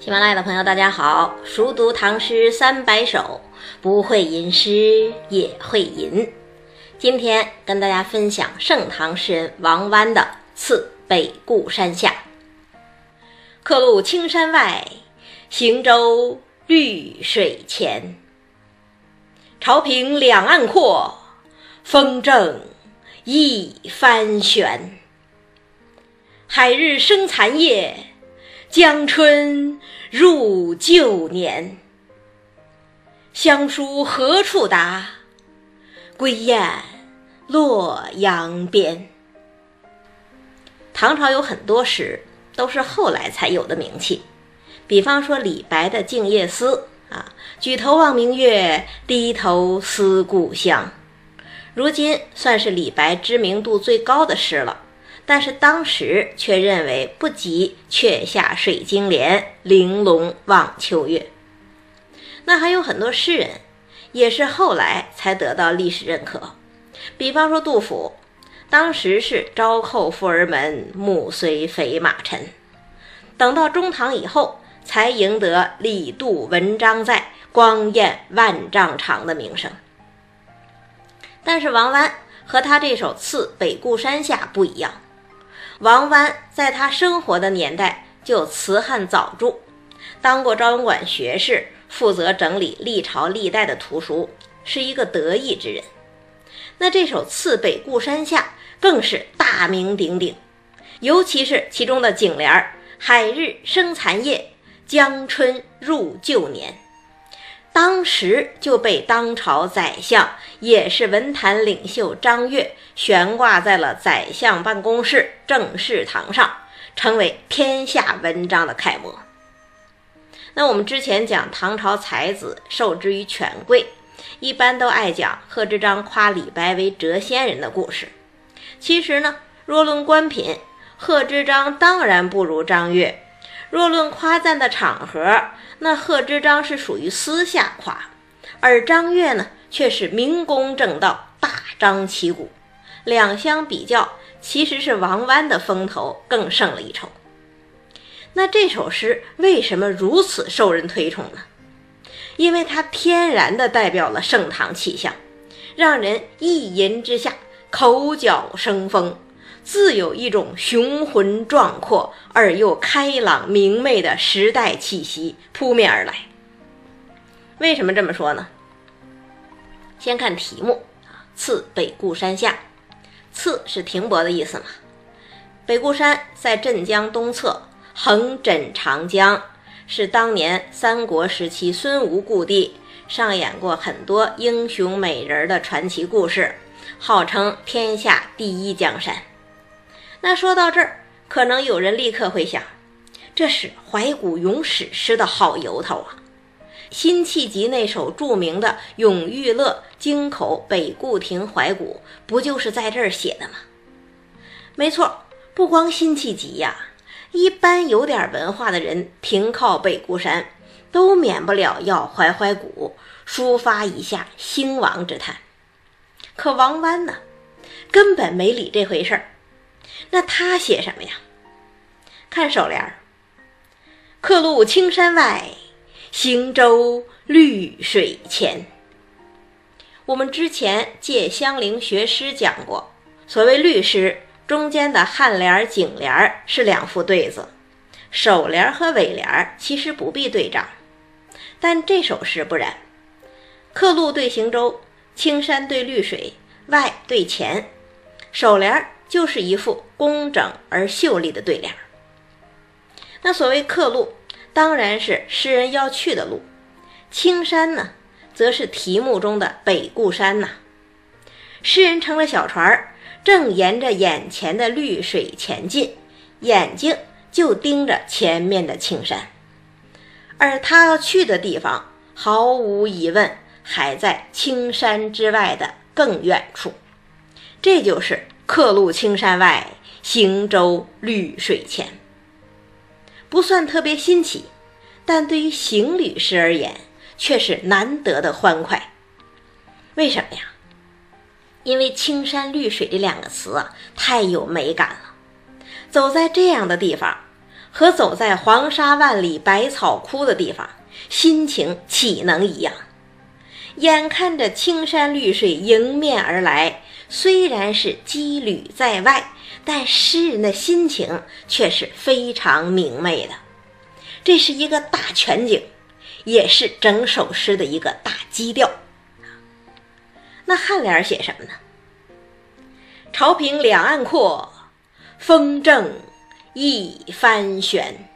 喜马拉雅的朋友，大家好！熟读唐诗三百首，不会吟诗也会吟。今天跟大家分享盛唐诗人王湾的《次北固山下》。客路青山外，行舟绿水前。潮平两岸阔，风正一帆悬。海日生残夜，江春入旧年。乡书何处达？归雁洛阳边。唐朝有很多诗都是后来才有的名气，比方说李白的《静夜思》啊，“举头望明月，低头思故乡”，如今算是李白知名度最高的诗了。但是当时却认为不及“却下水晶帘，玲珑望秋月”。那还有很多诗人，也是后来才得到历史认可。比方说杜甫，当时是“朝扣富儿门，暮随肥马尘”，等到中唐以后，才赢得“李杜文章在，光焰万丈长”的名声。但是王湾和他这首《次北固山下》不一样。王湾在他生活的年代就辞汉早著，当过昭文馆学士，负责整理历朝历代的图书，是一个得意之人。那这首《次北固山下》更是大名鼎鼎，尤其是其中的颈联儿“海日生残夜，江春入旧年”。当时就被当朝宰相，也是文坛领袖张悦悬挂在了宰相办公室正事堂上，成为天下文章的楷模。那我们之前讲唐朝才子受制于权贵，一般都爱讲贺知章夸李白为谪仙人的故事。其实呢，若论官品，贺知章当然不如张悦；若论夸赞的场合，那贺知章是属于私下夸，而张悦呢却是明公正道，大张旗鼓。两相比较，其实是王湾的风头更胜了一筹。那这首诗为什么如此受人推崇呢？因为它天然的代表了盛唐气象，让人一吟之下口角生风。自有一种雄浑壮阔而又开朗明媚的时代气息扑面而来。为什么这么说呢？先看题目啊，“次北固山下”，“次”是停泊的意思嘛。北固山在镇江东侧，横枕长江，是当年三国时期孙吴故地，上演过很多英雄美人的传奇故事，号称天下第一江山。那说到这儿，可能有人立刻会想，这是怀古咏史诗的好由头啊！辛弃疾那首著名的《咏玉乐·京口北固亭怀古》，不就是在这儿写的吗？没错，不光辛弃疾呀，一般有点文化的人停靠北固山，都免不了要怀怀古，抒发一下兴亡之叹。可王湾呢，根本没理这回事儿。那他写什么呀？看首联儿：“客路青山外，行舟绿水前。”我们之前借香菱学诗讲过，所谓律诗，中间的颔联、颈联是两副对子，首联和尾联其实不必对仗。但这首诗不然，客路对行舟，青山对绿水，外对前，首联。就是一副工整而秀丽的对联。那所谓客路，当然是诗人要去的路；青山呢，则是题目中的北固山呐。诗人乘着小船，正沿着眼前的绿水前进，眼睛就盯着前面的青山，而他要去的地方，毫无疑问还在青山之外的更远处。这就是。客路青山外，行舟绿水前。不算特别新奇，但对于行旅诗而言，却是难得的欢快。为什么呀？因为青山绿水这两个词啊，太有美感了。走在这样的地方，和走在黄沙万里、百草枯的地方，心情岂能一样？眼看着青山绿水迎面而来，虽然是羁旅在外，但诗人的心情却是非常明媚的。这是一个大全景，也是整首诗的一个大基调。那颔联写什么呢？潮平两岸阔，风正一帆悬。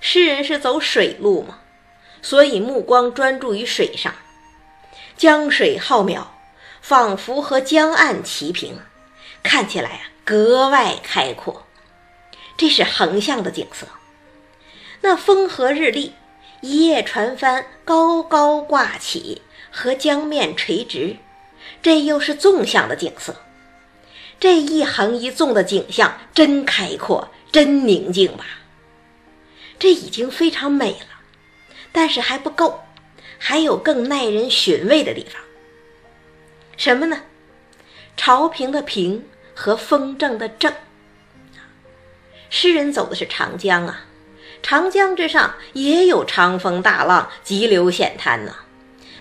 诗人是走水路吗？所以目光专注于水上，江水浩渺，仿佛和江岸齐平，看起来啊格外开阔。这是横向的景色。那风和日丽，一叶船帆高高挂起，和江面垂直，这又是纵向的景色。这一横一纵的景象真开阔，真宁静吧？这已经非常美了。但是还不够，还有更耐人寻味的地方。什么呢？潮平的平和风正的正。诗人走的是长江啊，长江之上也有长风大浪、急流险滩呢。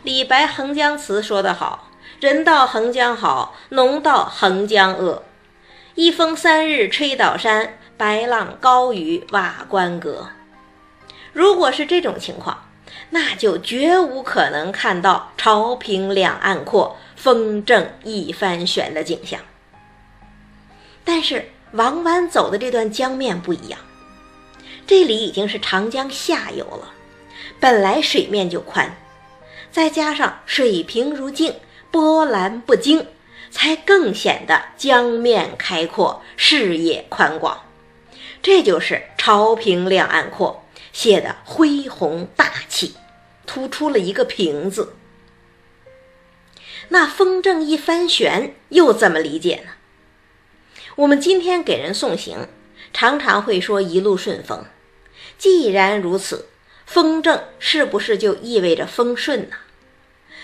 李白《横江词》说得好：“人到横江好，农到横江恶。一风三日吹倒山，白浪高于瓦官阁。”如果是这种情况，那就绝无可能看到潮平两岸阔、风正一帆悬的景象。但是王湾走的这段江面不一样，这里已经是长江下游了，本来水面就宽，再加上水平如镜，波澜不惊，才更显得江面开阔，视野宽广。这就是潮平两岸阔。写的恢宏大气，突出了一个“平”字。那“风正一帆悬”又怎么理解呢？我们今天给人送行，常常会说一路顺风。既然如此，风正是不是就意味着风顺呢？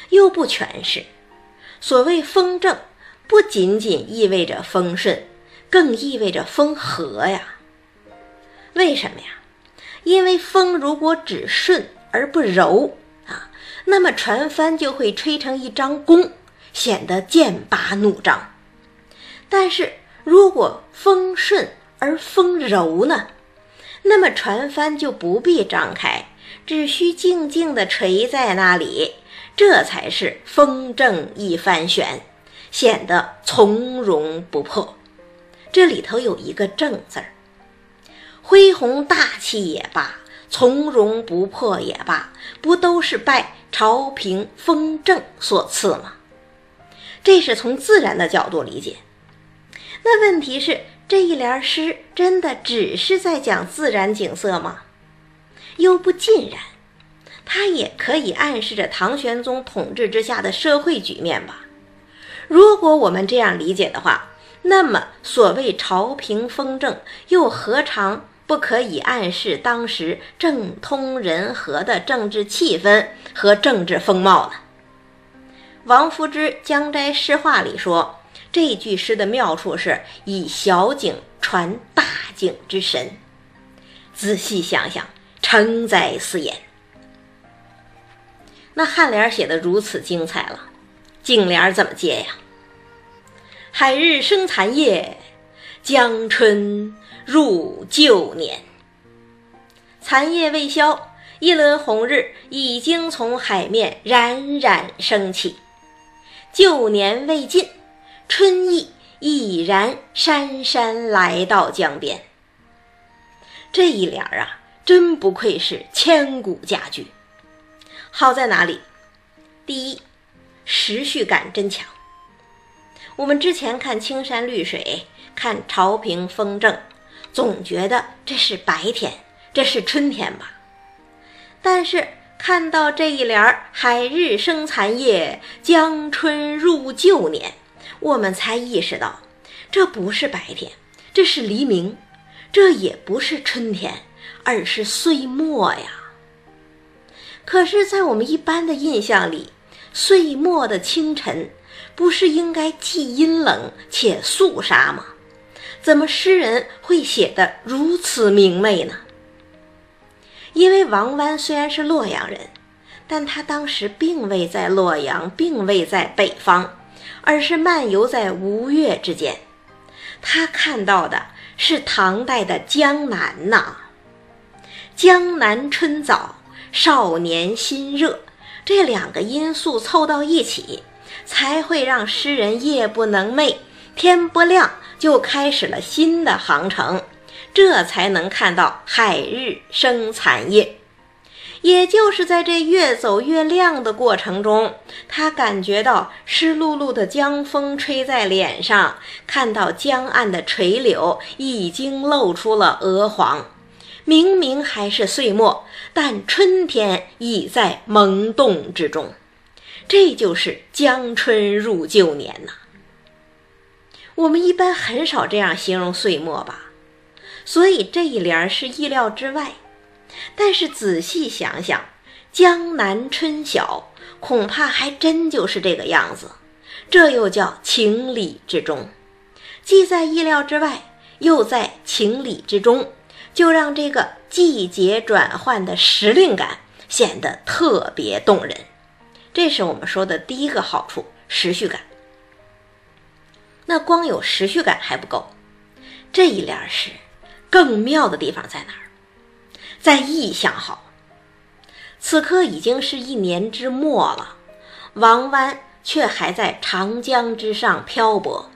又不全是。所谓风正，不仅仅意味着风顺，更意味着风和呀。为什么呀？因为风如果只顺而不柔啊，那么船帆就会吹成一张弓，显得剑拔弩张。但是如果风顺而风柔呢，那么船帆就不必张开，只需静静地垂在那里，这才是风正一帆悬，显得从容不迫。这里头有一个“正”字儿。恢宏大气也罢，从容不迫也罢，不都是拜朝平风正所赐吗？这是从自然的角度理解。那问题是，这一联诗真的只是在讲自然景色吗？又不尽然，它也可以暗示着唐玄宗统治之下的社会局面吧。如果我们这样理解的话，那么所谓朝平风正，又何尝？不可以暗示当时政通人和的政治气氛和政治风貌呢？王夫之《江斋诗话》里说，这句诗的妙处是以小景传大景之神。仔细想想，诚哉斯言。那颔联写的如此精彩了，颈联怎么接呀？海日生残夜，江春。入旧年，残夜未消，一轮红日已经从海面冉冉升起。旧年未尽，春意已然姗姗来到江边。这一联儿啊，真不愧是千古佳句。好在哪里？第一，时序感真强。我们之前看青山绿水，看潮平风正。总觉得这是白天，这是春天吧？但是看到这一联儿“海日生残夜，江春入旧年”，我们才意识到，这不是白天，这是黎明，这也不是春天，而是岁末呀。可是，在我们一般的印象里，岁末的清晨，不是应该既阴冷且肃杀吗？怎么诗人会写得如此明媚呢？因为王湾虽然是洛阳人，但他当时并未在洛阳，并未在北方，而是漫游在吴越之间。他看到的是唐代的江南呐，江南春早，少年心热，这两个因素凑到一起，才会让诗人夜不能寐，天不亮就开始了新的航程。这才能看到海日生残夜，也就是在这越走越亮的过程中，他感觉到湿漉漉的江风吹在脸上，看到江岸的垂柳已经露出了鹅黄。明明还是岁末，但春天已在萌动之中。这就是江春入旧年呐。我们一般很少这样形容岁末吧？所以这一联是意料之外，但是仔细想想，江南春晓，恐怕还真就是这个样子。这又叫情理之中，既在意料之外，又在情理之中，就让这个季节转换的时令感显得特别动人。这是我们说的第一个好处，时序感。那光有时序感还不够，这一联是。更妙的地方在哪儿？在意象好。此刻已经是一年之末了，王湾却还在长江之上漂泊。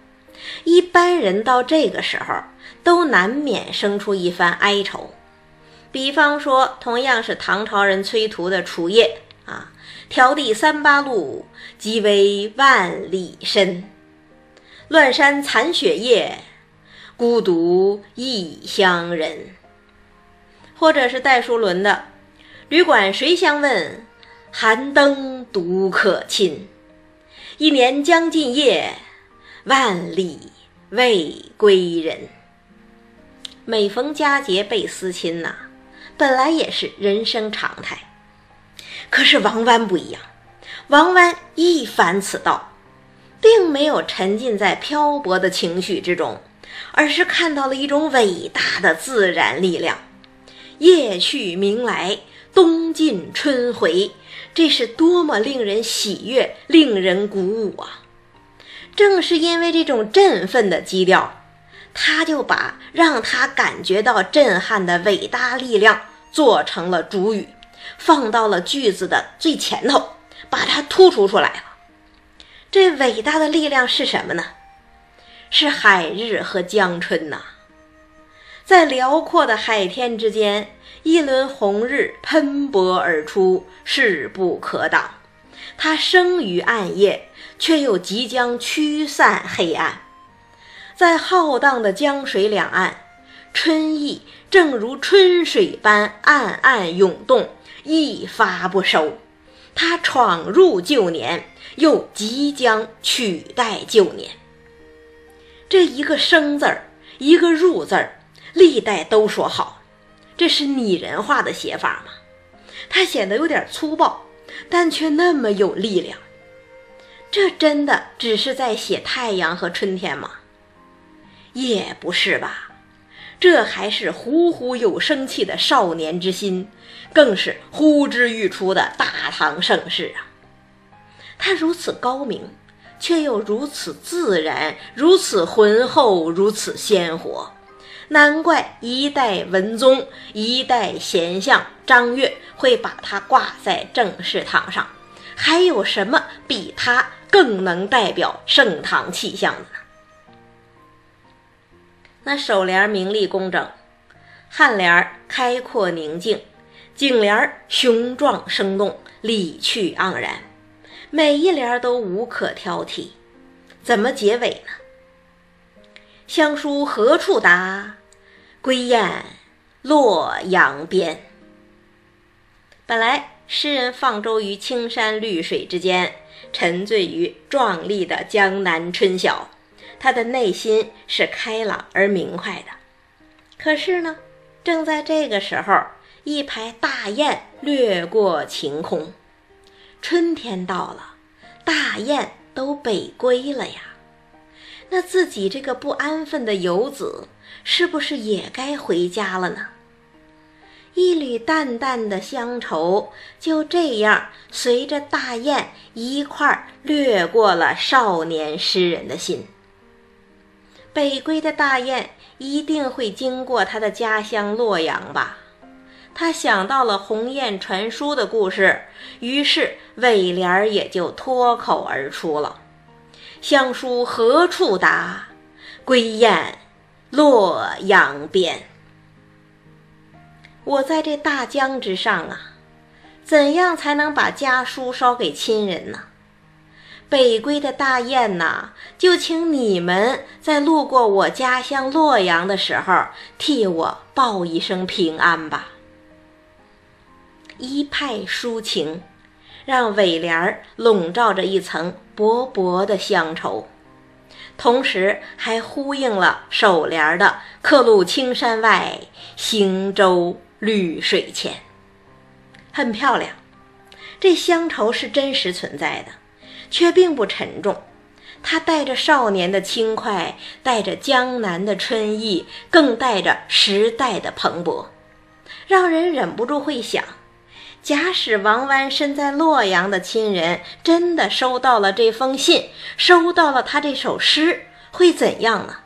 一般人到这个时候都难免生出一番哀愁。比方说，同样是唐朝人崔涂的《楚夜》啊，“迢递三八路，即为万里深。乱山残雪夜。”孤独异乡人，或者是戴叔伦的“旅馆谁相问，寒灯独可亲。一年将尽夜，万里未归人。”每逢佳节倍思亲呐，本来也是人生常态。可是王湾不一样，王湾一反此道，并没有沉浸在漂泊的情绪之中。而是看到了一种伟大的自然力量，夜去明来，冬尽春回，这是多么令人喜悦、令人鼓舞啊！正是因为这种振奋的基调，他就把让他感觉到震撼的伟大力量做成了主语，放到了句子的最前头，把它突出出来了。这伟大的力量是什么呢？是海日和江春呐，在辽阔的海天之间，一轮红日喷薄而出，势不可挡。它生于暗夜，却又即将驱散黑暗。在浩荡的江水两岸，春意正如春水般暗暗涌动，一发不收。它闯入旧年，又即将取代旧年。这一个生字儿，一个入字儿，历代都说好，这是拟人化的写法吗？它显得有点粗暴，但却那么有力量。这真的只是在写太阳和春天吗？也不是吧，这还是虎虎有生气的少年之心，更是呼之欲出的大唐盛世啊！他如此高明。却又如此自然，如此浑厚，如此鲜活，难怪一代文宗、一代贤相张悦会把它挂在正式堂上。还有什么比它更能代表盛唐气象的呢？那首联明丽工整，颔联开阔宁静，颈联雄壮生动，理趣盎然。每一联都无可挑剔，怎么结尾呢？乡书何处达？归雁洛阳边。本来诗人放舟于青山绿水之间，沉醉于壮丽的江南春晓，他的内心是开朗而明快的。可是呢，正在这个时候，一排大雁掠过晴空。春天到了，大雁都北归了呀。那自己这个不安分的游子，是不是也该回家了呢？一缕淡淡的乡愁就这样随着大雁一块儿掠过了少年诗人的心。北归的大雁一定会经过他的家乡洛阳吧？他想到了鸿雁传书的故事，于是尾联也就脱口而出了：“乡书何处达？归雁洛阳边。”我在这大江之上啊，怎样才能把家书捎给亲人呢？北归的大雁呐，就请你们在路过我家乡洛阳的时候，替我报一声平安吧。一派抒情，让尾联儿笼罩着一层薄薄的乡愁，同时还呼应了首联的“客路青山外，行舟”。绿水前，很漂亮。这乡愁是真实存在的，却并不沉重。它带着少年的轻快，带着江南的春意，更带着时代的蓬勃，让人忍不住会想：假使王湾身在洛阳的亲人真的收到了这封信，收到了他这首诗，会怎样呢？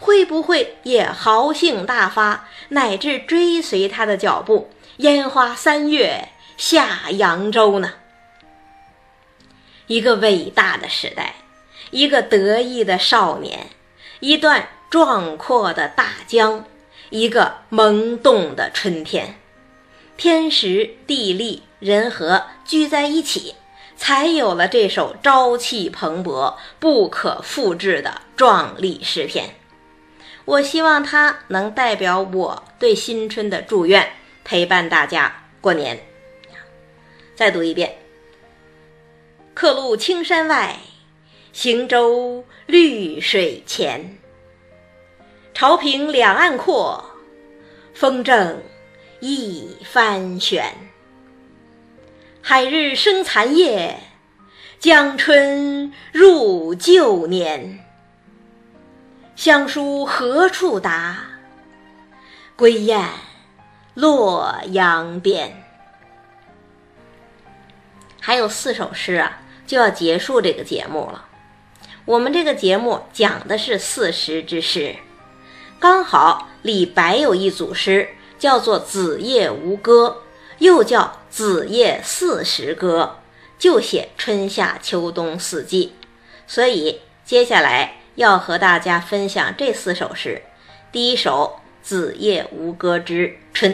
会不会也豪兴大发，乃至追随他的脚步，烟花三月下扬州呢？一个伟大的时代，一个得意的少年，一段壮阔的大江，一个萌动的春天，天时地利人和聚在一起，才有了这首朝气蓬勃、不可复制的壮丽诗篇。我希望它能代表我对新春的祝愿，陪伴大家过年。再读一遍：客路青山外，行舟绿水前。潮平两岸阔，风正一帆悬。海日生残夜，江春入旧年。乡书何处达？归雁洛阳边。还有四首诗啊，就要结束这个节目了。我们这个节目讲的是四时之诗，刚好李白有一组诗叫做《子夜吴歌》，又叫《子夜四时歌》，就写春夏秋冬四季。所以接下来。要和大家分享这四首诗。第一首《子夜吴歌之春》。